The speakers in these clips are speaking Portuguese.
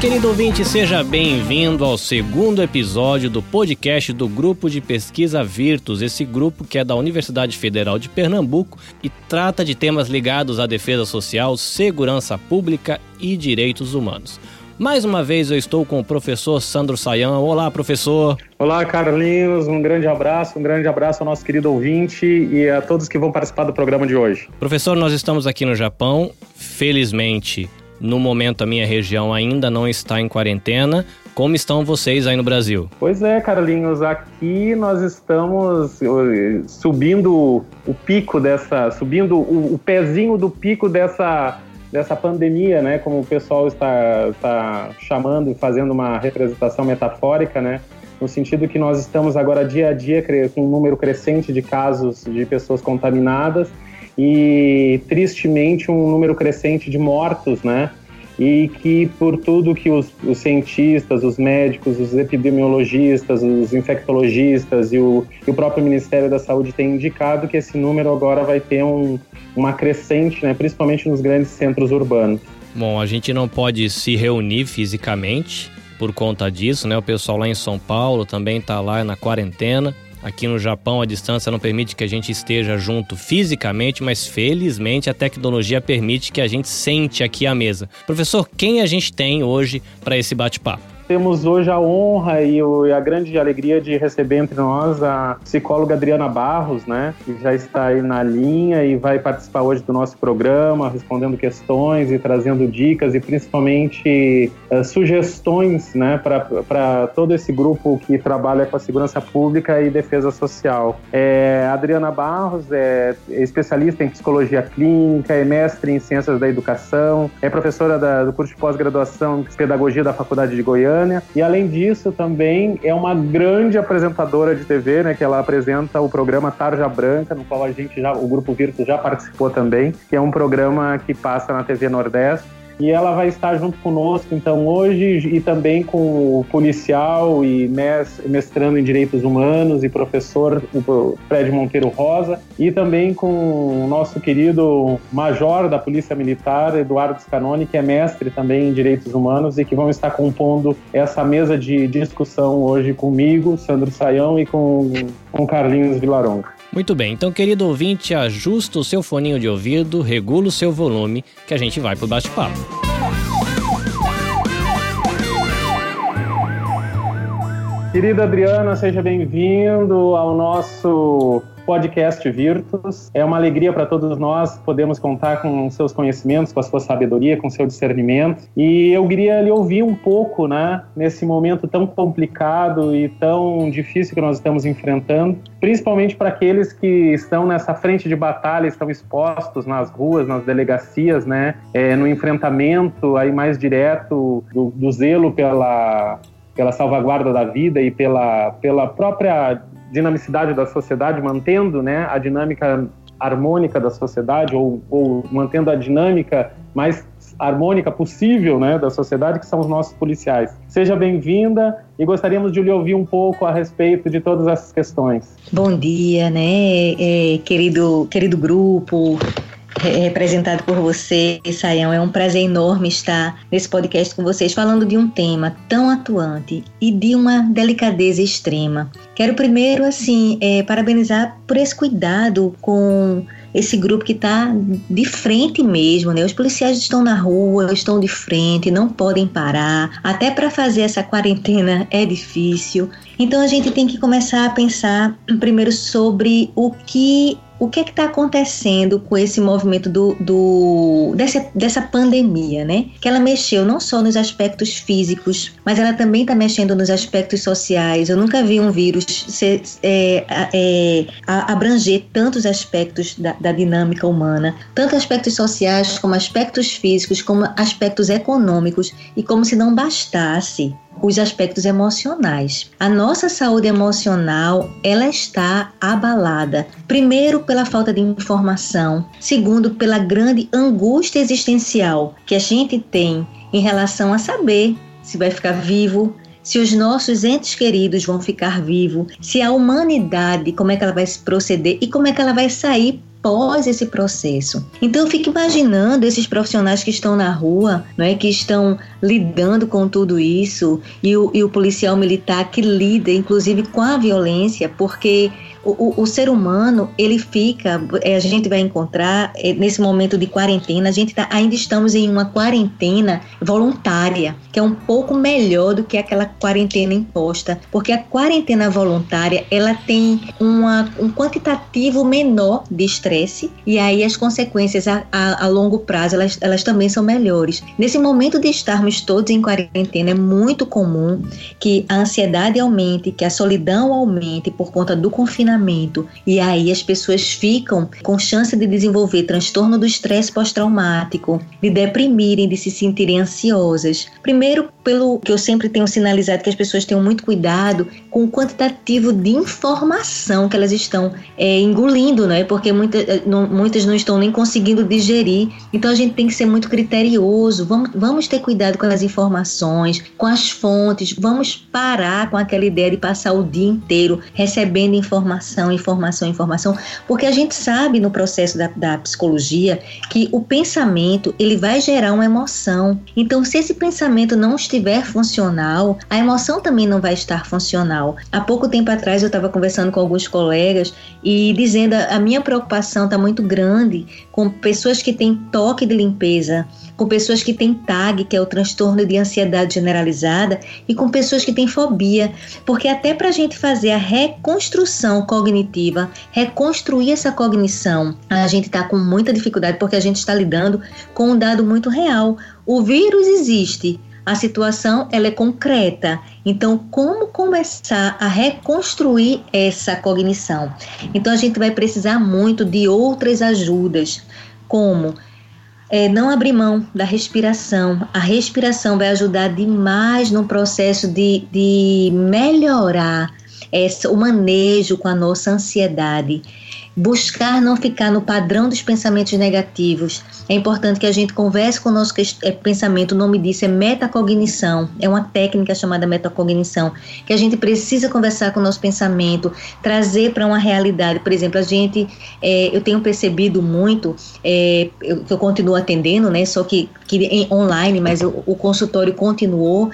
querido ouvinte, seja bem-vindo ao segundo episódio do podcast do Grupo de Pesquisa Virtus, esse grupo que é da Universidade Federal de Pernambuco e trata de temas ligados à defesa social, segurança pública e direitos humanos. Mais uma vez eu estou com o professor Sandro Sayão. Olá, professor. Olá, Carlinhos. Um grande abraço, um grande abraço ao nosso querido ouvinte e a todos que vão participar do programa de hoje. Professor, nós estamos aqui no Japão. Felizmente, no momento, a minha região ainda não está em quarentena. Como estão vocês aí no Brasil? Pois é, Carlinhos, aqui nós estamos eh, subindo o pico dessa, subindo o, o pezinho do pico dessa dessa pandemia, né, como o pessoal está, está chamando e fazendo uma representação metafórica, né, no sentido que nós estamos agora dia a dia com um número crescente de casos de pessoas contaminadas e tristemente um número crescente de mortos, né? E que por tudo que os, os cientistas, os médicos, os epidemiologistas, os infectologistas e o, e o, próprio Ministério da Saúde têm indicado que esse número agora vai ter um, uma crescente, né? Principalmente nos grandes centros urbanos. Bom, a gente não pode se reunir fisicamente por conta disso, né? O pessoal lá em São Paulo também está lá na quarentena. Aqui no Japão, a distância não permite que a gente esteja junto fisicamente, mas felizmente a tecnologia permite que a gente sente aqui à mesa. Professor, quem a gente tem hoje para esse bate-papo? Temos hoje a honra e, a grande alegria de receber entre nós a psicóloga Adriana Barros, né, que já está aí na linha e vai participar hoje do nosso programa, respondendo questões e trazendo dicas e principalmente uh, sugestões, né, para todo esse grupo que trabalha com a segurança pública e defesa social. É, Adriana Barros é especialista em psicologia clínica, é mestre em ciências da educação, é professora da, do curso de pós-graduação em pedagogia da Faculdade de Goiânia E além disso, também é uma grande apresentadora de TV, né? Que ela apresenta o programa Tarja Branca, no qual a gente já, o Grupo Virtus já participou também, que é um programa que passa na TV Nordeste e ela vai estar junto conosco, então, hoje, e também com o policial e mestrando em Direitos Humanos e professor, o Fred Monteiro Rosa, e também com o nosso querido major da Polícia Militar, Eduardo Scanoni, que é mestre também em Direitos Humanos e que vão estar compondo essa mesa de discussão hoje comigo, Sandro Saião, e com, com Carlinhos Vilaronga. Muito bem, então querido ouvinte, ajusta o seu foninho de ouvido, regula o seu volume, que a gente vai pro bate-papo. Querida Adriana, seja bem-vindo ao nosso podcast Virtus. É uma alegria para todos nós podemos contar com seus conhecimentos, com a sua sabedoria, com seu discernimento. E eu queria lhe ouvir um pouco, né, nesse momento tão complicado e tão difícil que nós estamos enfrentando, principalmente para aqueles que estão nessa frente de batalha, estão expostos nas ruas, nas delegacias, né, é, no enfrentamento aí mais direto do, do zelo pela pela salvaguarda da vida e pela, pela própria dinamicidade da sociedade, mantendo né, a dinâmica harmônica da sociedade ou, ou mantendo a dinâmica mais harmônica possível né, da sociedade, que são os nossos policiais. Seja bem-vinda e gostaríamos de lhe ouvir um pouco a respeito de todas essas questões. Bom dia, né, é, querido, querido grupo, representado por você, Saião. É um prazer enorme estar nesse podcast com vocês, falando de um tema tão atuante e de uma delicadeza extrema. Quero primeiro, assim, é, parabenizar por esse cuidado com esse grupo que está de frente mesmo, né? Os policiais estão na rua, estão de frente, não podem parar. Até para fazer essa quarentena é difícil. Então a gente tem que começar a pensar primeiro sobre o que o que é está acontecendo com esse movimento do, do dessa, dessa pandemia, né? Que ela mexeu não só nos aspectos físicos, mas ela também está mexendo nos aspectos sociais. Eu nunca vi um vírus ser, é, é, abranger tantos aspectos da, da dinâmica humana, tanto aspectos sociais como aspectos físicos, como aspectos econômicos, e como se não bastasse os aspectos emocionais. A nossa saúde emocional, ela está abalada. Primeiro pela falta de informação, segundo pela grande angústia existencial que a gente tem em relação a saber se vai ficar vivo, se os nossos entes queridos vão ficar vivos, se a humanidade, como é que ela vai se proceder e como é que ela vai sair pós esse processo. Então eu fico imaginando esses profissionais que estão na rua, não é, que estão lidando com tudo isso e o, e o policial militar que lida, inclusive, com a violência, porque o, o, o, ser humano, ele fica, é, a gente vai encontrar é, nesse momento de quarentena, a gente tá, ainda estamos em uma quarentena voluntária, que é um pouco melhor do que aquela quarentena imposta, porque a quarentena voluntária, ela tem uma, um quantitativo menor de estresse e aí as consequências a, a, a longo prazo, elas, elas também são melhores. Nesse momento de estarmos todos em quarentena, é muito comum que a ansiedade aumente, que a solidão aumente por conta do confinamento. E aí as pessoas ficam com chance de desenvolver transtorno do estresse pós-traumático, de deprimirem, de se sentirem ansiosas. Primeiro, pelo que eu sempre tenho sinalizado que as pessoas tenham muito cuidado com o quantitativo de informação que elas estão é, engolindo, né? Porque muita, eh, não, muitas não estão nem conseguindo digerir. Então a gente tem que ser muito criterioso. Vamos, vamos ter cuidado com as informações, com as fontes. Vamos parar com aquela ideia de passar o dia inteiro recebendo informação, informação, informação, porque a gente sabe no processo da, da psicologia que o pensamento ele vai gerar uma emoção. Então, se esse pensamento não estiver funcional, a emoção também não vai estar funcional. Há pouco tempo atrás eu estava conversando com alguns colegas e dizendo a minha preocupação está muito grande com pessoas que têm toque de limpeza, com pessoas que têm TAG, que é o transtorno de ansiedade generalizada, e com pessoas que têm fobia, porque até para a gente fazer a reconstrução cognitiva, reconstruir essa cognição, a gente está com muita dificuldade porque a gente está lidando com um dado muito real. O vírus existe, a situação ela é concreta. Então, como começar a reconstruir essa cognição? Então, a gente vai precisar muito de outras ajudas, como é, não abrir mão da respiração. A respiração vai ajudar demais no processo de, de melhorar o manejo com a nossa ansiedade buscar não ficar no padrão dos pensamentos negativos. É importante que a gente converse com o nosso é, pensamento. O nome disso é metacognição. É uma técnica chamada metacognição, que a gente precisa conversar com o nosso pensamento, trazer para uma realidade. Por exemplo, a gente, é, eu tenho percebido muito, é, eu, eu continuo atendendo, né? Só que, que em, online, mas o, o consultório continuou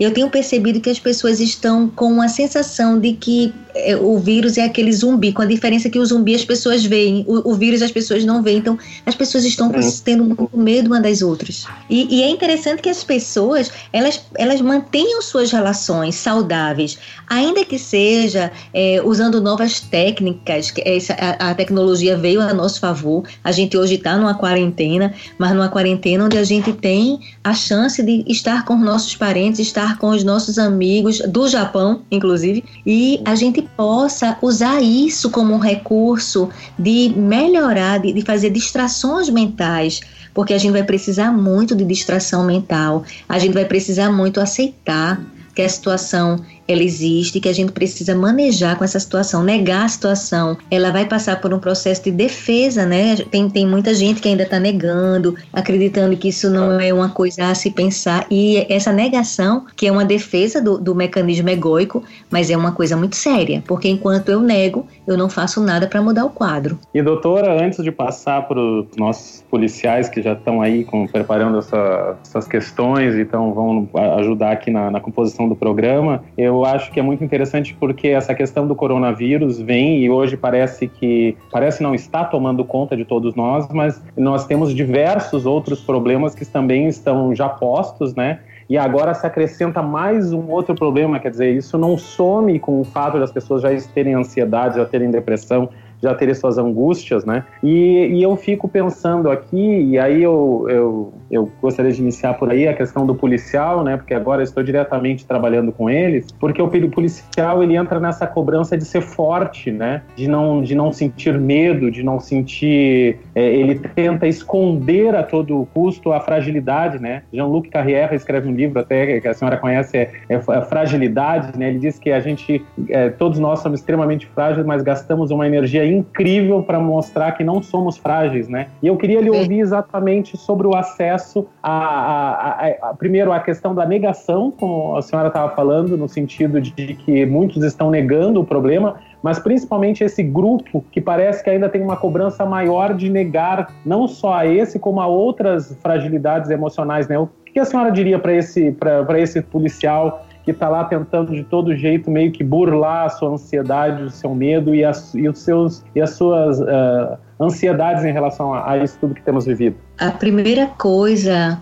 eu tenho percebido que as pessoas estão com a sensação de que é, o vírus é aquele zumbi, com a diferença que o zumbi as pessoas veem, o, o vírus as pessoas não veem. Então, as pessoas estão tendo muito medo uma das outras. E, e, é interessante que as pessoas, elas, elas mantenham suas relações saudáveis, ainda que seja é, usando novas técnicas, essa, a, a, tecnologia veio a nosso favor. A gente hoje está numa quarentena, mas numa quarentena onde a gente tem a chance de estar com os nossos parentes, estar com os nossos amigos do Japão, inclusive, e a gente possa usar isso como um recurso de melhorar, de, de fazer distrações mentais, porque a gente vai precisar muito de distração mental, a gente vai precisar muito aceitar que a situação ela existe, que a gente precisa manejar com essa situação, negar a situação. Ela vai passar por um processo de defesa, né? Tem, tem muita gente que ainda está negando, acreditando que isso não é uma coisa a se pensar. E essa negação, que é uma defesa do, do mecanismo egóico, mas é uma coisa muito séria, porque enquanto eu nego, eu não faço nada para mudar o quadro. E doutora, antes de passar para os nossos policiais que já estão aí com, preparando essa, essas questões então vão ajudar aqui na, na composição do programa, eu eu acho que é muito interessante porque essa questão do coronavírus vem e hoje parece que parece não está tomando conta de todos nós, mas nós temos diversos outros problemas que também estão já postos, né? E agora se acrescenta mais um outro problema, quer dizer, isso não some com o fato das pessoas já terem ansiedade, já terem depressão, já terem suas angústias, né? E, e eu fico pensando aqui, e aí eu, eu, eu gostaria de iniciar por aí a questão do policial, né? Porque agora estou diretamente trabalhando com eles, porque o policial ele entra nessa cobrança de ser forte, né? De não, de não sentir medo, de não sentir. É, ele tenta esconder a todo custo a fragilidade, né? Jean-Luc Carrière escreve um livro até que a senhora conhece, é, é, é Fragilidade, né? Ele diz que a gente, é, todos nós somos extremamente frágeis, mas gastamos uma energia incrível para mostrar que não somos frágeis, né? E eu queria lhe ouvir exatamente sobre o acesso a, a, a, a primeiro a questão da negação, como a senhora estava falando, no sentido de que muitos estão negando o problema, mas principalmente esse grupo que parece que ainda tem uma cobrança maior de negar não só a esse, como a outras fragilidades emocionais, né? O que a senhora diria para esse, esse policial que está lá tentando de todo jeito meio que burlar a sua ansiedade, o seu medo e, as, e os seus, e as suas uh, ansiedades em relação a, a, isso tudo que temos vivido? A primeira coisa,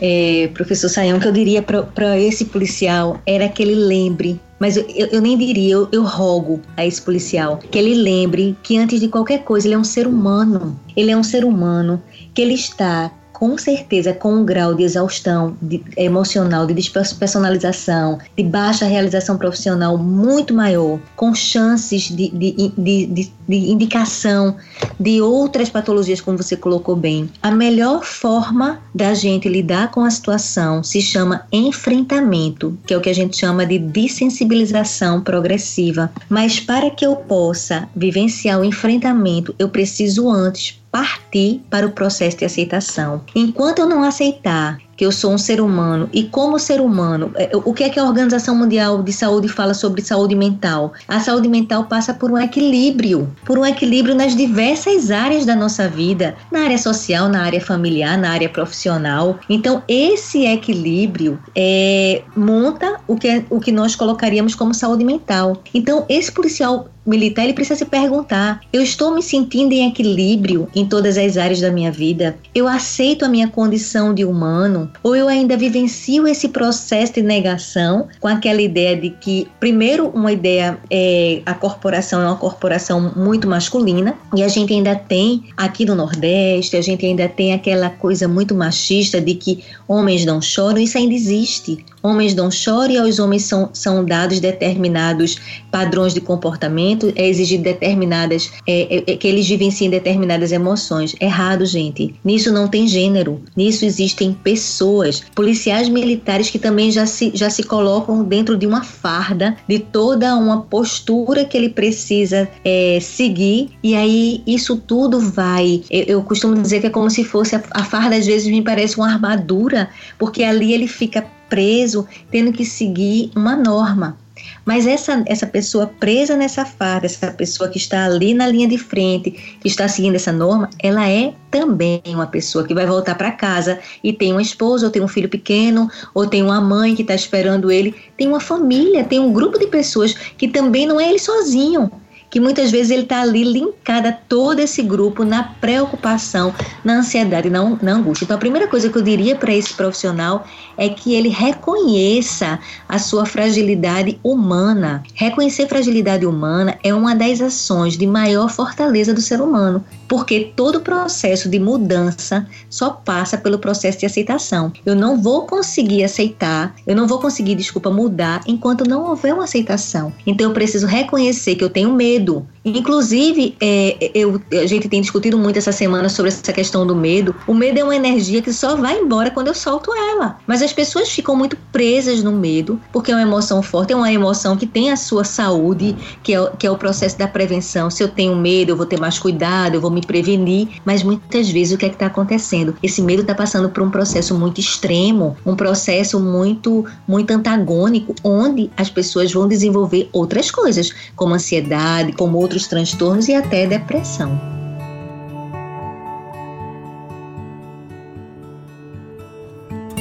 é, professor Sayão, que eu diria para esse policial era que ele lembre mas eu, eu, nem diria, eu, eu, rogo a esse policial que ele lembre que antes de qualquer coisa ele é um ser humano. Ele é um ser humano que ele está com certeza com um grau de exaustão de, emocional, de despersonalização, de baixa realização profissional muito maior, com chances de, de, de, indicação de outras patologias, como você colocou bem. A melhor forma da gente lidar com a situação se chama enfrentamento, que é o que a gente chama de dessensibilização progressiva. Mas para que eu possa vivenciar o enfrentamento, eu preciso antes partir para o processo de aceitação. Enquanto eu não aceitar que eu sou um ser humano e como ser humano, é, o que é que a Organização Mundial de Saúde fala sobre saúde mental? A saúde mental passa por um equilíbrio, por um equilíbrio nas diversas áreas da nossa vida, na área social, na área familiar, na área profissional. Então, esse equilíbrio é, monta o que, é, o que nós colocaríamos como saúde mental. Então, esse policial militar, ele precisa se perguntar: eu estou me sentindo em equilíbrio em todas as áreas da minha vida? Eu aceito a minha condição de humano? Ou eu ainda vivencio esse processo de negação com aquela ideia de que, primeiro, uma ideia é a corporação é uma corporação muito masculina e a gente ainda tem aqui no Nordeste, a gente ainda tem aquela coisa muito machista de que homens não choram, isso ainda existe. Homens não choram e aos homens são, são dados determinados padrões de comportamento, é exigido determinadas, é, é, é, que eles vivenciem determinadas emoções. Errado, gente. Nisso não tem gênero. Nisso existem pessoas, policiais militares que também já se, já se colocam dentro de uma farda, de toda uma postura que ele precisa é, seguir, e aí isso tudo vai. Eu, eu, costumo dizer que é como se fosse a, a farda, às vezes me parece uma armadura, porque ali ele fica preso, tendo que seguir uma norma. Mas essa, essa pessoa presa nessa farda, essa pessoa que está ali na linha de frente, que está seguindo essa norma, ela é também uma pessoa que vai voltar para casa e tem uma esposa, ou tem um filho pequeno, ou tem uma mãe que está esperando ele, tem uma família, tem um grupo de pessoas que também não é ele sozinho que muitas vezes ele está ali linkado a todo esse grupo na preocupação, na ansiedade, na, na angústia. Então, a primeira coisa que eu diria para esse profissional é que ele reconheça a sua fragilidade humana. Reconhecer fragilidade humana é uma das ações de maior fortaleza do ser humano, porque todo processo de mudança só passa pelo processo de aceitação. Eu não vou conseguir aceitar, eu não vou conseguir, desculpa, mudar enquanto não houver uma aceitação. Então, eu preciso reconhecer que eu tenho medo medo. Inclusive, é, eu, a gente tem discutido muito essa semana sobre essa questão do medo. O medo é uma energia que só vai embora quando eu solto ela. Mas as pessoas ficam muito presas no medo, porque é uma emoção forte, é uma emoção que tem a sua saúde, que é, que é o processo da prevenção. Se eu tenho medo, eu vou ter mais cuidado, eu vou me prevenir. Mas muitas vezes o que é que está acontecendo? Esse medo está passando por um processo muito extremo, um processo muito, muito antagônico, onde as pessoas vão desenvolver outras coisas, como ansiedade como transtornos e até depressão.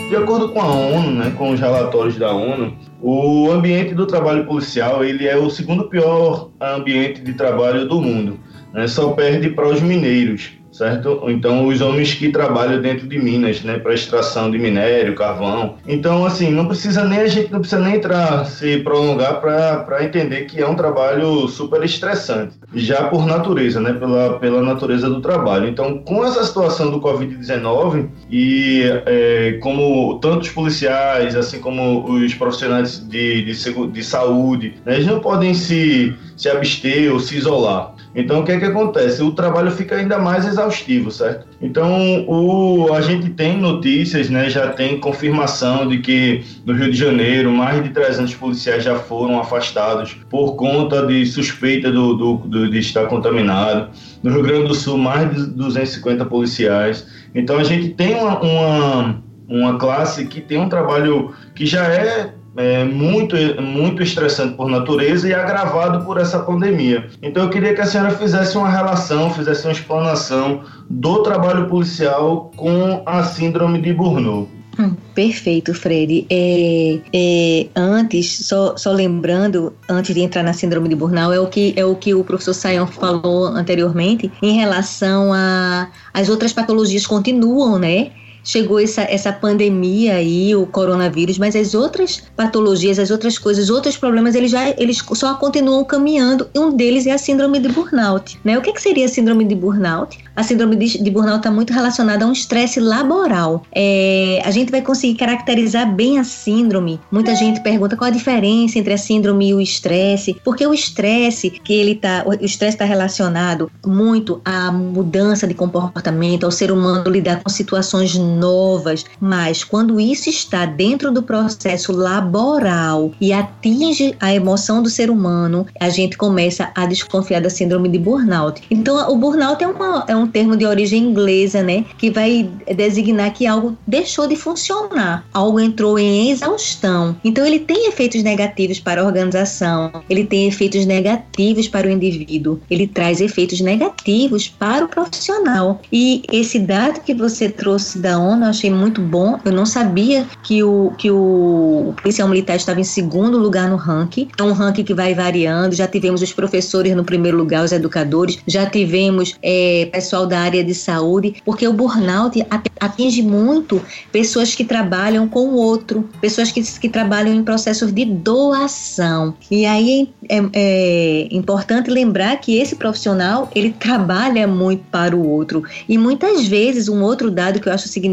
De acordo com a ONU, né, com os relatórios da ONU, o ambiente do trabalho policial ele é o segundo pior ambiente de trabalho do mundo. Né, só perde para os mineiros certo? Então, os homens que trabalham dentro de minas, né, para extração de minério, carvão. Então, assim, não precisa nem a gente não precisa nem entrar se prolongar para entender que é um trabalho super estressante, já por natureza, né, pela, pela natureza do trabalho. Então, com essa situação do Covid-19 e é, como tantos policiais, assim como os profissionais de, de, de saúde, né, eles não podem se, se abster ou se isolar. Então, o que é que acontece? O trabalho fica ainda mais exaustivo, certo? Então, o, a gente tem notícias, né, já tem confirmação de que no Rio de Janeiro, mais de 300 policiais já foram afastados por conta de suspeita do, do, do de estar contaminado. No Rio Grande do Sul, mais de 250 policiais. Então, a gente tem uma, uma, uma classe que tem um trabalho que já é é, muito, muito estressante por natureza e agravado por essa pandemia. Então eu queria que a senhora fizesse uma relação, fizesse uma explanação do trabalho policial com a síndrome de Burnout. Hum, perfeito, Fred. É, é, antes, só, só lembrando, antes de entrar na síndrome de Burnout, é o que, é o, que o professor Sayon falou anteriormente em relação a as outras patologias continuam, né? Chegou essa, essa pandemia aí, o coronavírus, mas as outras patologias, as outras coisas, outros problemas, eles já eles só continuam caminhando e um deles é a síndrome de burnout. Né? O que, que seria a síndrome de burnout? A síndrome de, de burnout está muito relacionada a um estresse laboral. É, a gente vai conseguir caracterizar bem a síndrome. Muita gente pergunta qual a diferença entre a síndrome e o estresse, porque o estresse que ele tá, o estresse está relacionado muito à mudança de comportamento, ao ser humano lidar com situações novas, mas quando isso está dentro do processo laboral e atinge a emoção do ser humano, a gente começa a desconfiar da síndrome de burnout. Então, o burnout é, uma, é um termo de origem inglesa, né, que vai designar que algo deixou de funcionar, algo entrou em exaustão. Então, ele tem efeitos negativos para a organização, ele tem efeitos negativos para o indivíduo, ele traz efeitos negativos para o profissional. E esse dado que você trouxe da ONU, eu achei muito bom. Eu não sabia que o, que o policial militar estava em segundo lugar no ranking. É um ranking que vai variando. Já tivemos os professores no primeiro lugar, os educadores, já tivemos é, pessoal da área de saúde, porque o burnout atinge muito pessoas que trabalham com o outro, pessoas que, que trabalham em processos de doação. E aí é, é importante lembrar que esse profissional ele trabalha muito para o outro. E muitas vezes, um outro dado que eu acho significativo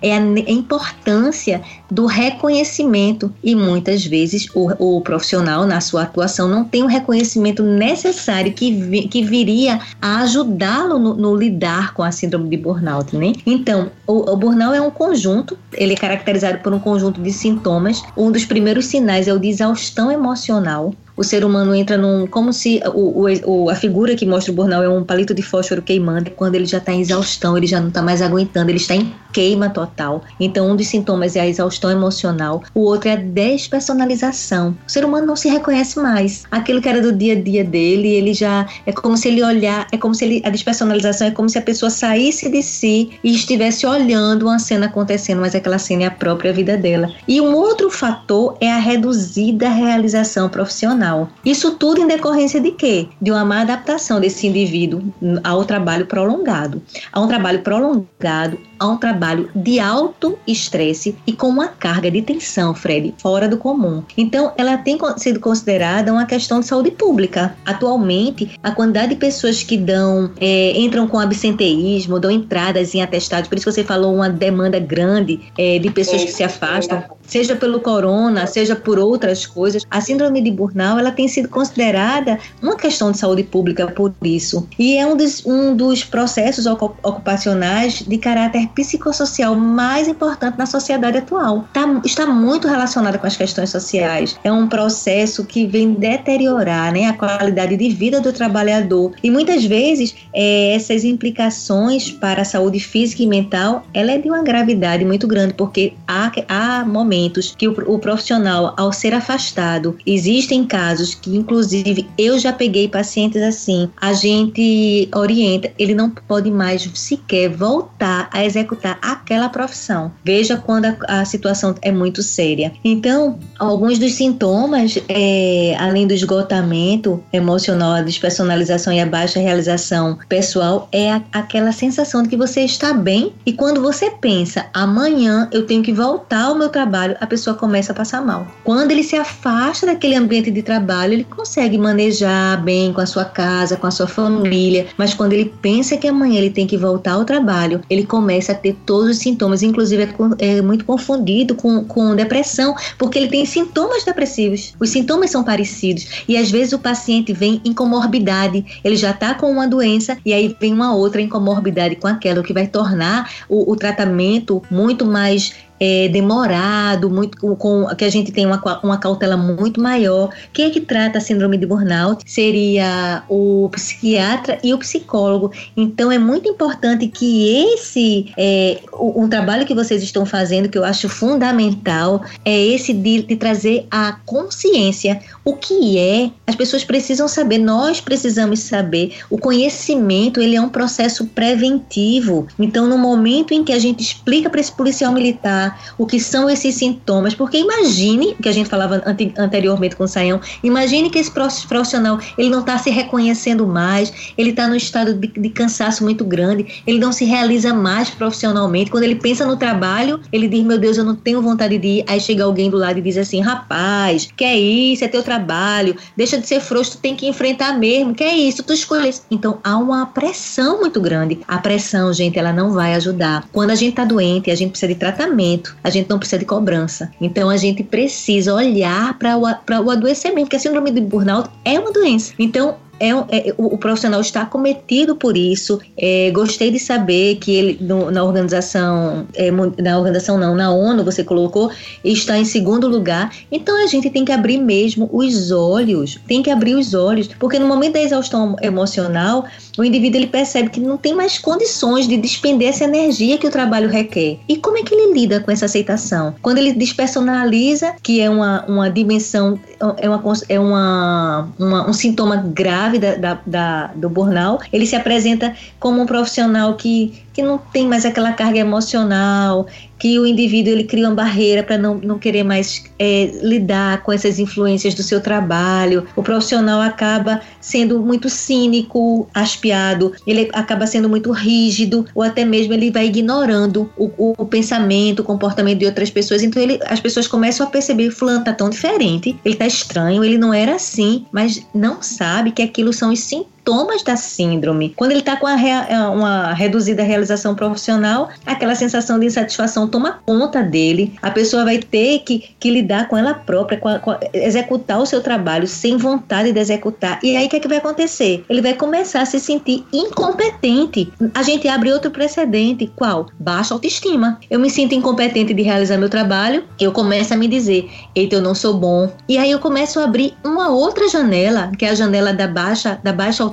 é a importância do reconhecimento. E muitas vezes o, o profissional, na sua atuação, não tem o reconhecimento necessário que, vi, que viria a ajudá-lo no, no, lidar com a síndrome de burnout. Né? Então, o, o burnout é um conjunto, ele é caracterizado por um conjunto de sintomas. Um dos primeiros sinais é o de exaustão emocional o ser humano entra num. como se o, o, a figura que mostra o burnout é um palito de fósforo queimando, quando ele já está em exaustão, ele já não está mais aguentando, ele está em queima total. Então, um dos sintomas é a exaustão emocional, o outro é a despersonalização. O ser humano não se reconhece mais. Aquilo que era do dia a dia dele, ele já. É como se ele olhar, é como se ele. A despersonalização é como se a pessoa saísse de si e estivesse olhando uma cena acontecendo, mas aquela cena é a própria vida dela. E um outro fator é a reduzida realização profissional profissional. Isso tudo em decorrência de quê? De uma má adaptação desse indivíduo ao trabalho prolongado. A um trabalho prolongado, a um trabalho de alto estresse e com uma carga de tensão, Fred, fora do comum. Então, ela tem sido considerada uma questão de saúde pública. Atualmente, a quantidade de pessoas que dão, é, entram com absenteísmo, dão entradas em atestados, por isso você falou uma demanda grande é, de pessoas que se afastam seja pelo corona, seja por outras coisas, a síndrome de burnout ela tem sido considerada uma questão de saúde pública por isso. E é um dos, um dos processos ocupacionais de caráter psicossocial mais importante na sociedade atual. Tá, está muito relacionada com as questões sociais. É um processo que vem deteriorar né, a qualidade de vida do trabalhador. E muitas vezes é, essas implicações para a saúde física e mental ela é de uma gravidade muito grande, porque há, há momentos que o, o profissional, ao ser afastado, existem casos que, inclusive, eu já peguei pacientes assim, a gente orienta, ele não pode mais sequer voltar a executar aquela profissão. Veja quando a, a situação é muito séria. Então, alguns dos sintomas, é, além do esgotamento emocional, a despersonalização e a baixa realização pessoal, é a, aquela sensação de que você está bem e quando você pensa, amanhã eu tenho que voltar ao meu trabalho, a pessoa começa a passar mal. Quando ele se afasta daquele ambiente de trabalho, ele consegue manejar bem com a sua casa, com a sua família, mas quando ele pensa que amanhã ele tem que voltar ao trabalho, ele começa a ter todos os sintomas, inclusive é, é muito confundido com, com depressão, porque ele tem sintomas depressivos. Os sintomas são parecidos e às vezes o paciente vem em comorbidade, ele já está com uma doença e aí vem uma outra incomorbidade com aquela, o que vai tornar o, o tratamento muito mais é, demorado, muito com, que a gente tem uma, uma cautela muito maior. Quem é que trata a síndrome de burnout? Seria o psiquiatra e o psicólogo. Então é muito importante que esse é, um trabalho que vocês estão fazendo, que eu acho fundamental, é esse de, de trazer a consciência. O que é? As pessoas precisam saber, nós precisamos saber. O conhecimento ele é um processo preventivo. Então, no momento em que a gente explica para esse policial militar o que são esses sintomas, porque imagine, que a gente falava anteriormente com o Saião, imagine que esse profissional ele não está se reconhecendo mais, ele está no estado de, de cansaço muito grande, ele não se realiza mais profissionalmente. Quando ele pensa no trabalho, ele diz: Meu Deus, eu não tenho vontade de ir. Aí chega alguém do lado e diz assim: Rapaz, que é isso? É teu trabalho, deixa de ser frouxo, tu tem que enfrentar mesmo, que é isso, tu escolhes. Então há uma pressão muito grande. A pressão, gente, ela não vai ajudar. Quando a gente tá doente, a gente precisa de tratamento, a gente não precisa de cobrança. Então a gente precisa olhar para o, o adoecimento, porque a síndrome de burnout é uma doença. Então é, é o, o, profissional está cometido por isso. É, gostei de saber que ele no, na organização, é, na organização não, na ONU você colocou, está em segundo lugar. Então a gente tem que abrir mesmo os olhos, tem que abrir os olhos, porque no momento da exaustão emocional, o indivíduo ele percebe que não tem mais condições de despender essa energia que o trabalho requer. E como é que ele lida com essa aceitação? Quando ele despersonaliza, que é uma, uma dimensão, é, uma, é uma, uma um sintoma grave da, da, da, do burnout, ele se apresenta como um profissional que que não tem mais aquela carga emocional, que o indivíduo ele cria uma barreira para não, não querer mais é, lidar com essas influências do seu trabalho. O profissional acaba sendo muito cínico, aspiado, ele acaba sendo muito rígido, ou até mesmo ele vai ignorando o, o, pensamento, o comportamento de outras pessoas. Então ele, as pessoas começam a perceber: Fulano tá tão diferente, ele tá estranho, ele não era assim, mas não sabe que aquilo são os sintomas sintomas da síndrome. Quando ele está com uma reduzida realização profissional, aquela sensação de insatisfação toma conta dele. A pessoa vai ter que, que lidar com ela própria, com a, com a, executar o seu trabalho sem vontade de executar. E aí o que, é que vai acontecer? Ele vai começar a se sentir incompetente. A gente abre outro precedente. Qual? Baixa autoestima. Eu me sinto incompetente de realizar meu trabalho, eu começo a me dizer, eita, eu não sou bom. E aí eu começo a abrir uma outra janela, que é a janela da baixa, da baixa autoestima,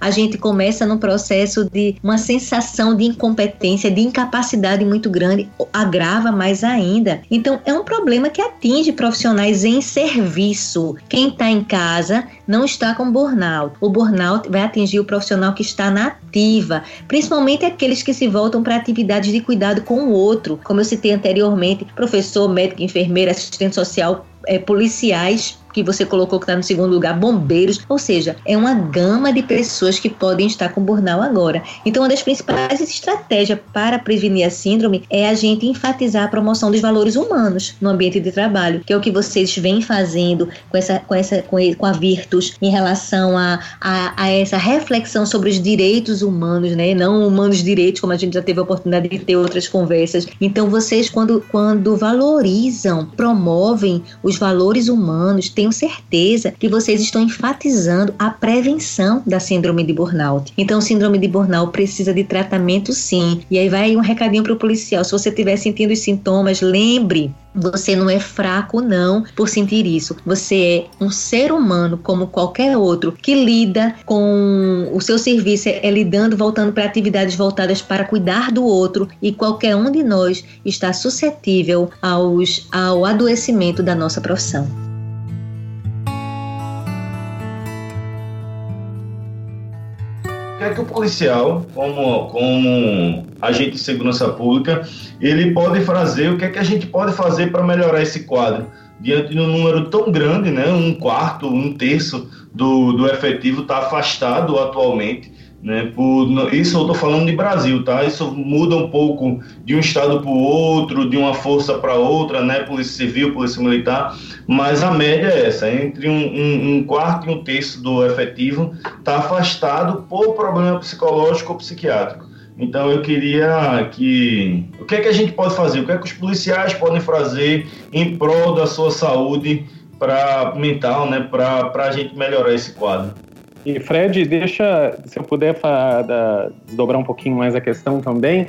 a gente começa num processo de uma sensação de incompetência, de incapacidade muito grande, agrava mais ainda. Então, é um problema que atinge profissionais em serviço. Quem está em casa não está com burnout. O burnout vai atingir o profissional que está na ativa, principalmente aqueles que se voltam para atividades de cuidado com o outro, como eu citei anteriormente, professor, médico, enfermeira, assistente social, é, policiais que você colocou que está no segundo lugar, bombeiros, ou seja, é uma gama de pessoas que podem estar com burnout agora. Então, uma das principais estratégias para prevenir a síndrome é a gente enfatizar a promoção dos valores humanos no ambiente de trabalho, que é o que vocês vêm fazendo com essa com essa com, a Virtus em relação a, a, a, essa reflexão sobre os direitos humanos, né? Não humanos direitos, como a gente já teve a oportunidade de ter outras conversas. Então, vocês quando quando valorizam, promovem os valores humanos, tenho certeza que vocês estão enfatizando a prevenção da síndrome de burnout. Então, síndrome de burnout precisa de tratamento sim. E aí vai um recadinho para o policial: se você estiver sentindo os sintomas, lembre você não é fraco, não, por sentir isso. Você é um ser humano como qualquer outro que lida com o seu serviço, é, lidando, voltando para atividades voltadas para cuidar do outro e qualquer um de nós está suscetível aos, ao adoecimento da nossa profissão. É que o policial, como, como agente de segurança pública, ele pode fazer, o que é que a gente pode fazer para melhorar esse quadro? Diante de um número tão grande, né, um quarto, um terço do, do efetivo está afastado atualmente, né? Por, isso eu estou falando de Brasil, tá? Isso muda um pouco de um estado para o outro, de uma força para outra, né? Polícia Civil, Polícia Militar, mas a média é essa, entre um, um, um quarto e um terço do efetivo está afastado por problema psicológico ou psiquiátrico. Então eu queria que. O que é que a gente pode fazer? O que é que os policiais podem fazer em prol da sua saúde pra, mental, né? Para a gente melhorar esse quadro? E Fred, deixa, se eu puder desdobrar um pouquinho mais a questão também,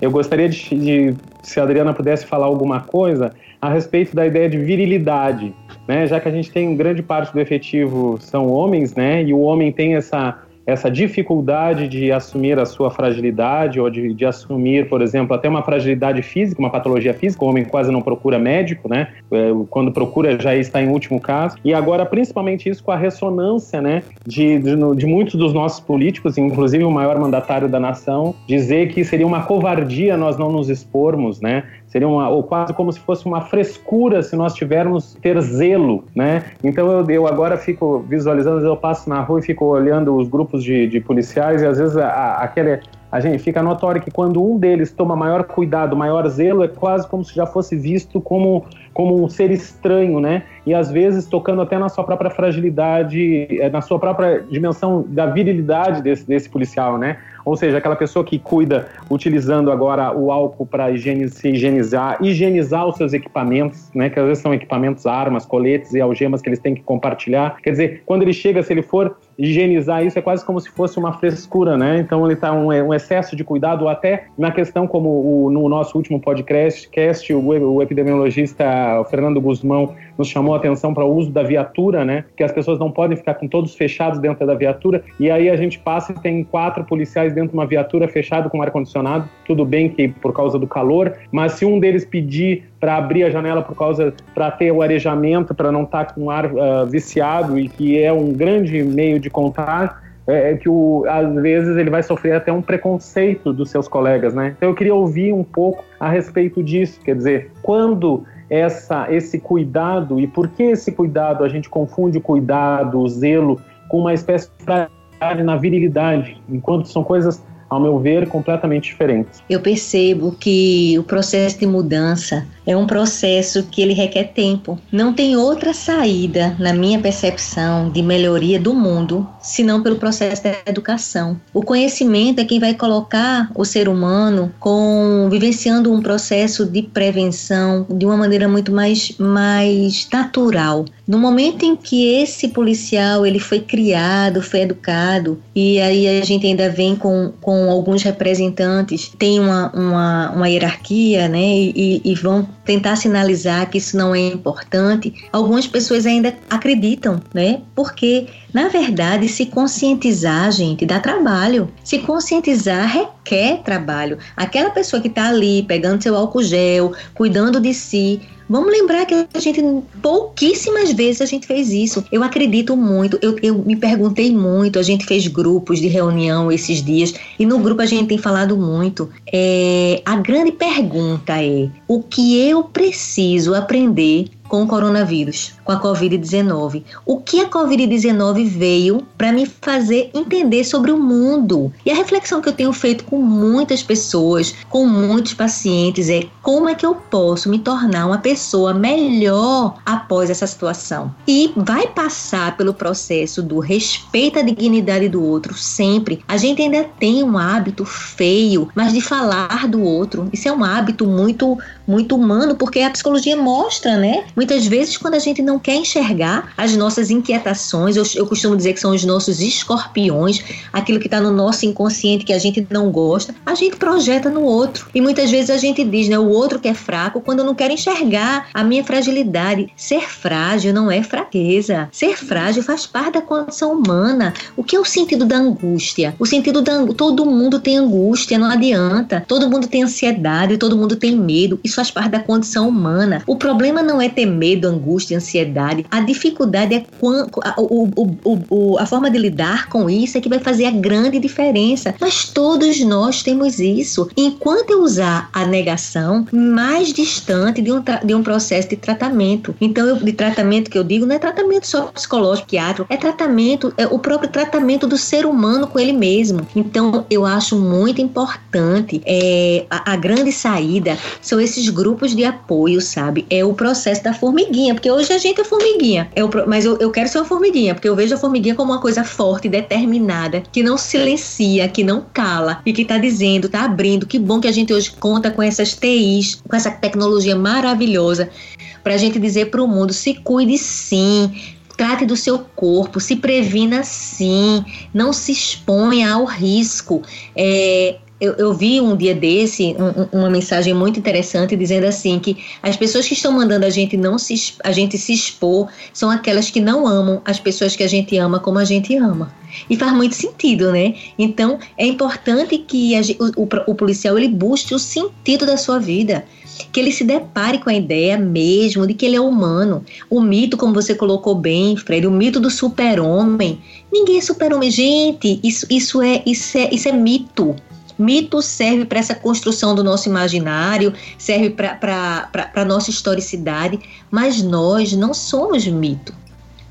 eu gostaria de, de, se a Adriana pudesse falar alguma coisa a respeito da ideia de virilidade, né? Já que a gente tem grande parte do efetivo são homens, né? E o homem tem essa essa dificuldade de assumir a sua fragilidade ou de, de, assumir, por exemplo, até uma fragilidade física, uma patologia física, o homem quase não procura médico, né? É, quando procura já está em último caso. E agora, principalmente isso com a ressonância, né, de, de, de muitos dos nossos políticos, inclusive o maior mandatário da nação, dizer que seria uma covardia nós não nos expormos, né? Seria uma, ou quase como se fosse uma frescura se nós tivermos ter zelo, né? Então eu, eu agora fico visualizando, eu passo na rua e fico olhando os grupos de, de policiais e às vezes a, a, aquele a gente fica notório que quando um deles toma maior cuidado, maior zelo, é quase como se já fosse visto como, como um ser estranho, né? E às vezes tocando até na sua própria fragilidade, eh, na sua própria dimensão da virilidade desse, desse policial, né? Ou seja, aquela pessoa que cuida utilizando agora o álcool para se higienizar, higienizar os seus equipamentos, né? Que às vezes são equipamentos, armas, coletes e algemas que eles têm que compartilhar. Quer dizer, quando ele chega, se ele for higienizar isso, é quase como se fosse uma frescura, né? Então ele está um, um, excesso de cuidado, até na questão como o, no nosso último podcast, cast, o, o epidemiologista Fernando Guzmão nos chamou a atenção para o uso da viatura, né? Que as pessoas não podem ficar com todos fechados dentro da viatura. E aí a gente passa e tem quatro policiais dentro de uma viatura fechado com ar condicionado. Tudo bem que por causa do calor, mas se um deles pedir para abrir a janela por causa para ter o arejamento, para não estar tá com ar uh, viciado e que é um grande meio de contar é, é, que o, às vezes ele vai sofrer até um preconceito dos seus colegas, né? Então eu queria ouvir um pouco a respeito disso, quer dizer, quando essa, esse cuidado e por que esse cuidado a gente confunde o cuidado, o zelo com uma espécie de na virilidade, enquanto são coisas ao meu ver, completamente diferentes. Eu percebo que o processo de mudança é um processo que ele requer tempo. Não tem outra saída, na minha percepção, de melhoria do mundo, senão pelo processo da educação. O conhecimento é quem vai colocar o ser humano com vivenciando um processo de prevenção de uma maneira muito mais, mais natural. No momento em que esse policial ele foi criado, foi educado, e aí a gente ainda vem com, com alguns representantes, tem uma, uma, uma hierarquia, né, e, e vão tentar sinalizar que isso não é importante, algumas pessoas ainda acreditam, né? Porque, na verdade, se conscientizar, gente, dá trabalho. Se conscientizar requer trabalho. Aquela pessoa que está ali pegando seu álcool gel, cuidando de si, Vamos lembrar que a gente, pouquíssimas vezes a gente fez isso. Eu acredito muito, eu, eu me perguntei muito, a gente fez grupos de reunião esses dias, e no grupo a gente tem falado muito. É, a grande pergunta é: o que eu preciso aprender com o coronavírus, com a Covid-19. O que a Covid-19 veio para me fazer entender sobre o mundo? E a reflexão que eu tenho feito com muitas pessoas, com muitos pacientes, é como é que eu posso me tornar uma pessoa melhor após essa situação? E vai passar pelo processo do respeito à dignidade do outro sempre. A gente ainda tem um hábito feio, mas de falar do outro. Isso é um hábito muito muito humano, porque a psicologia mostra, né? Muitas vezes, quando a gente não quer enxergar as nossas inquietações, eu, eu costumo dizer que são os nossos escorpiões, aquilo que está no nosso inconsciente que a gente não gosta, a gente projeta no outro. E muitas vezes a gente diz, né? O outro que é fraco, quando eu não quero enxergar a minha fragilidade. Ser frágil não é fraqueza. Ser frágil faz parte da condição humana. O que é o sentido da angústia? O sentido da todo mundo tem angústia, não adianta. Todo mundo tem ansiedade, todo mundo tem medo. Isso faz parte da condição humana. O problema não é ter medo, angústia, ansiedade. A dificuldade é quando, a, o, o, o, a forma de lidar com isso é que vai fazer a grande diferença. Mas todos nós temos isso. Enquanto eu usar a negação, mais distante de um, de um processo de tratamento. Então, eu, de tratamento que eu digo, não é tratamento só psicológico, psiquiátrico, é tratamento, é o próprio tratamento do ser humano com ele mesmo. Então, eu acho muito importante é, a, a grande saída são esses esses grupos de apoio, sabe? É o processo da formiguinha, porque hoje a gente é formiguinha. É o, mas eu, eu quero ser uma formiguinha, porque eu vejo a formiguinha como uma coisa forte, determinada, que não silencia, que não cala e que tá dizendo, tá abrindo. Que bom que a gente hoje conta com essas TIs, com essa tecnologia maravilhosa, pra gente dizer pro mundo: se cuide sim, trate do seu corpo, se previna sim, não se exponha ao risco. É, eu, eu vi um dia desse um, uma mensagem muito interessante dizendo assim que as pessoas que estão mandando a gente não se a gente se expor são aquelas que não amam as pessoas que a gente ama como a gente ama. E faz muito sentido, né? Então é importante que a, o, o, o policial ele busque o sentido da sua vida que ele se depare com a ideia mesmo de que ele é humano. O mito, como você colocou bem, Fred, o mito do super-homem. Ninguém é super-homem. Gente, isso, isso, é, isso, é, isso é mito. Mito serve para essa construção do nosso imaginário, serve para a nossa historicidade, mas nós não somos mito.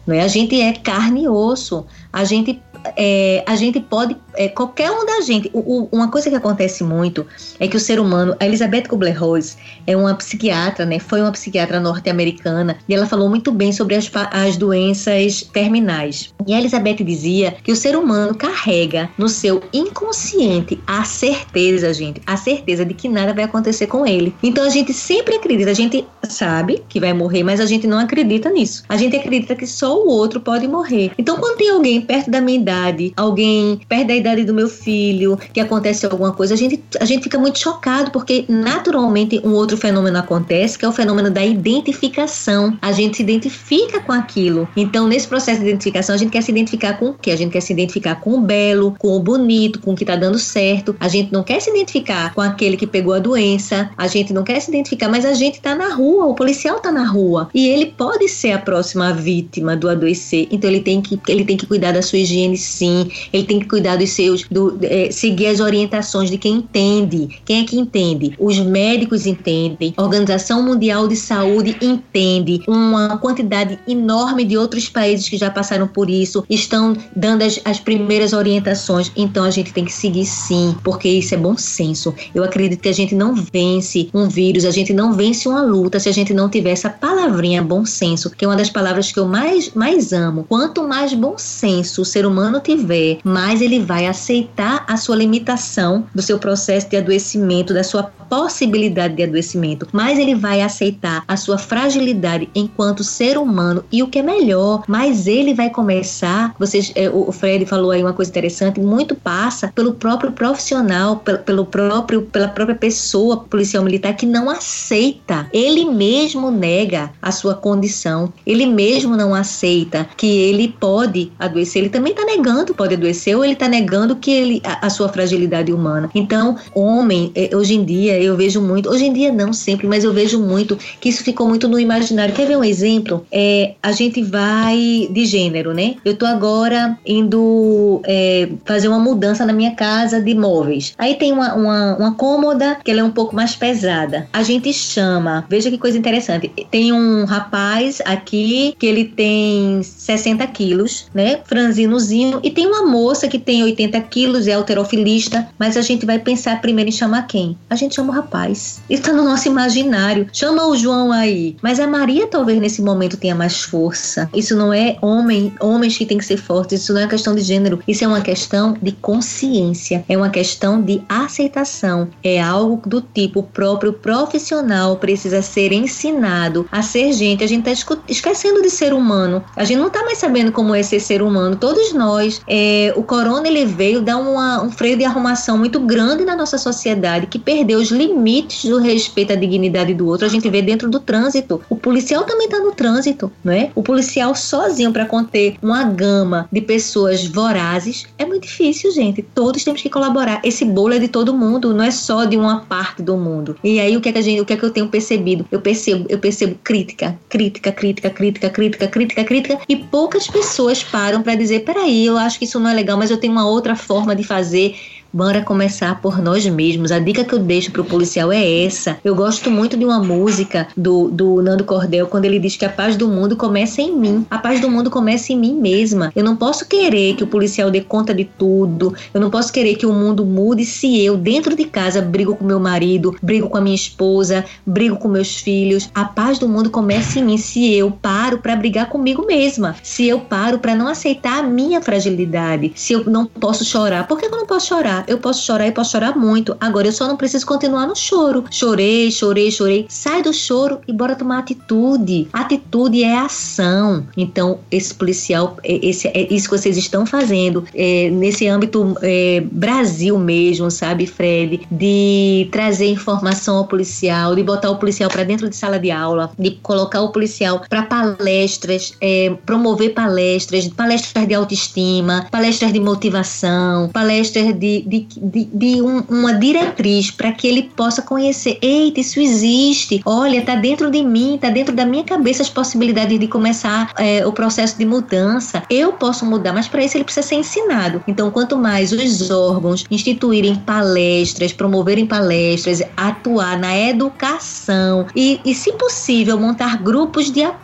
Não é? A gente é carne e osso, a gente é, a gente pode, é, qualquer um da gente, o, o, uma coisa que acontece muito é que o ser humano, a Elizabeth Kubler-Ross é uma psiquiatra, né, foi uma psiquiatra norte-americana e ela falou muito bem sobre as, as doenças terminais. E a Elizabeth dizia que o ser humano carrega no seu inconsciente a certeza, gente, a certeza de que nada vai acontecer com ele. Então a gente sempre acredita, a gente sabe que vai morrer, mas a gente não acredita nisso. A gente acredita que só o outro pode morrer. Então quando tem alguém perto da minha idade, idade, alguém perto da idade do meu filho, que acontece alguma coisa, a gente, a gente fica muito chocado, porque naturalmente um outro fenômeno acontece, que é o fenômeno da identificação. A gente se identifica com aquilo. Então, nesse processo de identificação, a gente quer se identificar com o quê? A gente quer se identificar com o belo, com o bonito, com o que tá dando certo. A gente não quer se identificar com aquele que pegou a doença. A gente não quer se identificar, mas a gente tá na rua, o policial tá na rua. E ele pode ser a próxima vítima do adoecer. Então, ele tem que, ele tem que cuidar da sua higiene sim, ele tem que cuidar dos seus, do, é, seguir as orientações de quem entende. Quem é que entende? Os médicos entendem, a Organização Mundial de Saúde entende, uma quantidade enorme de outros países que já passaram por isso estão dando as, as primeiras orientações. Então a gente tem que seguir sim, porque isso é bom senso. Eu acredito que a gente não vence um vírus, a gente não vence uma luta se a gente não tiver essa palavrinha bom senso, que é uma das palavras que eu mais, mais amo. Quanto mais bom senso o ser humano tiver, mais ele vai aceitar a sua limitação do seu processo de adoecimento, da sua possibilidade de adoecimento, mais ele vai aceitar a sua fragilidade enquanto ser humano e o que é melhor, mais ele vai começar. Vocês, é, o Fred falou aí uma coisa interessante, muito passa pelo próprio profissional, pelo próprio, pela própria pessoa policial militar que não aceita. Ele mesmo nega a sua condição. Ele mesmo não aceita que ele pode adoecer. Ele também está negando pode adoecer ou ele está negando que ele a, a, sua fragilidade humana. Então, homem, é, hoje em dia eu vejo muito, hoje em dia não sempre, mas eu vejo muito que isso ficou muito no imaginário. Quer ver um exemplo? É, a gente vai de gênero, né? Eu tô agora indo é, fazer uma mudança na minha casa de móveis. Aí tem uma, uma, uma cômoda que ela é um pouco mais pesada. A gente chama, veja que coisa interessante. Tem um rapaz aqui que ele tem 60 quilos, né? Franzinozinho, e tem uma moça que tem 80 quilos, é alterofilista, mas a gente vai pensar primeiro em chamar quem? A gente chama o rapaz. Isso tá no nosso imaginário. Chama o João aí. Mas a Maria talvez nesse momento tenha mais força. Isso não é homem, homens que tem que ser fortes, isso não é questão de gênero, isso é uma questão de consciência, é uma questão de aceitação. É algo do tipo o próprio profissional precisa ser ensinado a ser gente. A gente tá esquecendo de ser humano. A gente não tá mais sabendo como é ser ser humano. Todos nós é, o corona ele veio dar uma, um freio de arrumação muito grande na nossa sociedade, que perdeu os limites do respeito à dignidade do outro. A gente vê dentro do trânsito. O policial também está no trânsito, não é? O policial sozinho para conter uma gama de pessoas vorazes é muito difícil, gente. Todos temos que colaborar. Esse bolo é de todo mundo, não é só de uma parte do mundo. E aí o que é que a gente, o que é que eu tenho percebido? Eu percebo, eu percebo crítica, crítica, crítica, crítica, crítica, crítica, crítica, e poucas pessoas param para dizer, peraí, eu acho que isso não é legal, mas eu tenho uma outra forma de fazer Bora começar por nós mesmos. A dica que eu deixo pro policial é essa. Eu gosto muito de uma música do, do Nando Cordel, quando ele diz que a paz do mundo começa em mim. A paz do mundo começa em mim mesma. Eu não posso querer que o policial dê conta de tudo. Eu não posso querer que o mundo mude se eu, dentro de casa, brigo com meu marido, brigo com a minha esposa, brigo com meus filhos. A paz do mundo começa em mim se eu paro para brigar comigo mesma. Se eu paro para não aceitar a minha fragilidade. Se eu não posso chorar. Por que eu não posso chorar? Eu posso chorar e posso chorar muito. Agora eu só não preciso continuar no choro. Chorei, chorei, chorei. Sai do choro e bora tomar atitude. Atitude é ação. Então, esse policial, é, esse, é isso que vocês estão fazendo é, nesse âmbito é, Brasil mesmo, sabe, Fred? De trazer informação ao policial, de botar o policial para dentro de sala de aula, de colocar o policial para palestras, é, promover palestras, palestras de autoestima, palestras de motivação, palestras de, de, de, de um, uma diretriz para que ele possa conhecer. Eita, isso existe. Olha, tá dentro de mim, tá dentro da minha cabeça as possibilidades de começar é, o processo de mudança. Eu posso mudar, mas para isso ele precisa ser ensinado. Então, quanto mais os órgãos instituírem palestras, promoverem palestras, atuar na educação e, e se possível, montar grupos de apoio,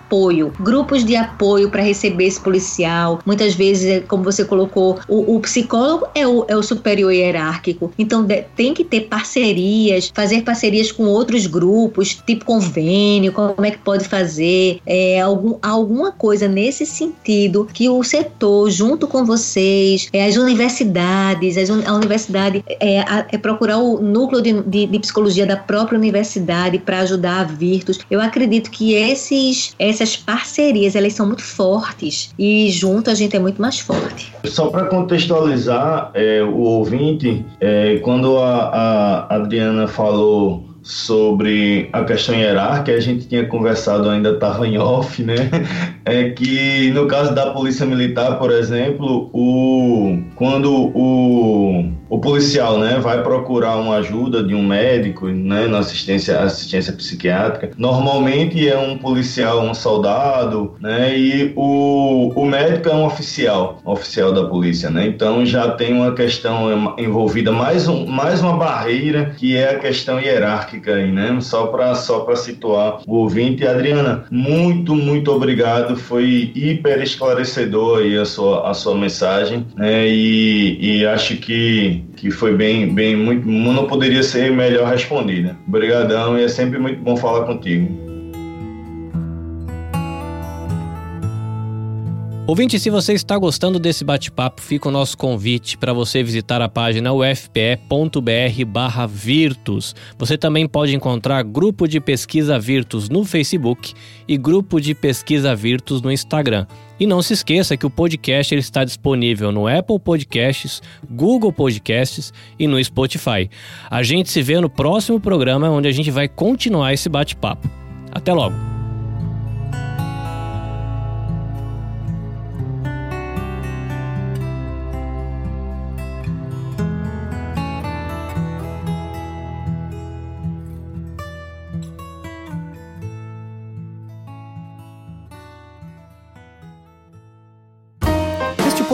grupos de apoio para receber esse policial. Muitas vezes, como você colocou, o, o psicólogo é o, é o superior hierárquico. Então, de, tem que ter parcerias, fazer parcerias com outros grupos, tipo convênio, como é que pode fazer, é, algum, alguma coisa nesse sentido que o setor, junto com vocês, é, as universidades, as, a universidade é, é, procurar o núcleo de, de, de psicologia da própria universidade para ajudar a Virtus. Eu acredito que esses, essas parcerias elas são muito fortes e junto a gente é muito mais forte. Só para contextualizar é, o ouvinte, é, quando a, a Adriana falou sobre a questão hierárquica, a gente tinha conversado, ainda estava em off, né? É que no caso da Polícia Militar, por exemplo, o, quando o, o policial né, vai procurar uma ajuda de um médico né, na assistência, assistência psiquiátrica, normalmente é um policial, um soldado, né? E o, o médico é um oficial, oficial da polícia, né? Então já tem uma questão envolvida, mais, um, mais uma barreira que é a questão hierárquica aí, né? Só para só situar o ouvinte. Adriana, muito, muito obrigado. Foi hiper esclarecedor aí a sua, a sua mensagem, né? E, e acho que, que foi bem, bem, muito, não poderia ser melhor respondida. Obrigadão e é sempre muito bom falar contigo. Ouvinte, se você está gostando desse bate-papo, fica o nosso convite para você visitar a página ufpe.br/virtus. Você também pode encontrar grupo de pesquisa Virtus no Facebook e grupo de pesquisa Virtus no Instagram. E não se esqueça que o podcast ele está disponível no Apple Podcasts, Google Podcasts e no Spotify. A gente se vê no próximo programa onde a gente vai continuar esse bate-papo. Até logo!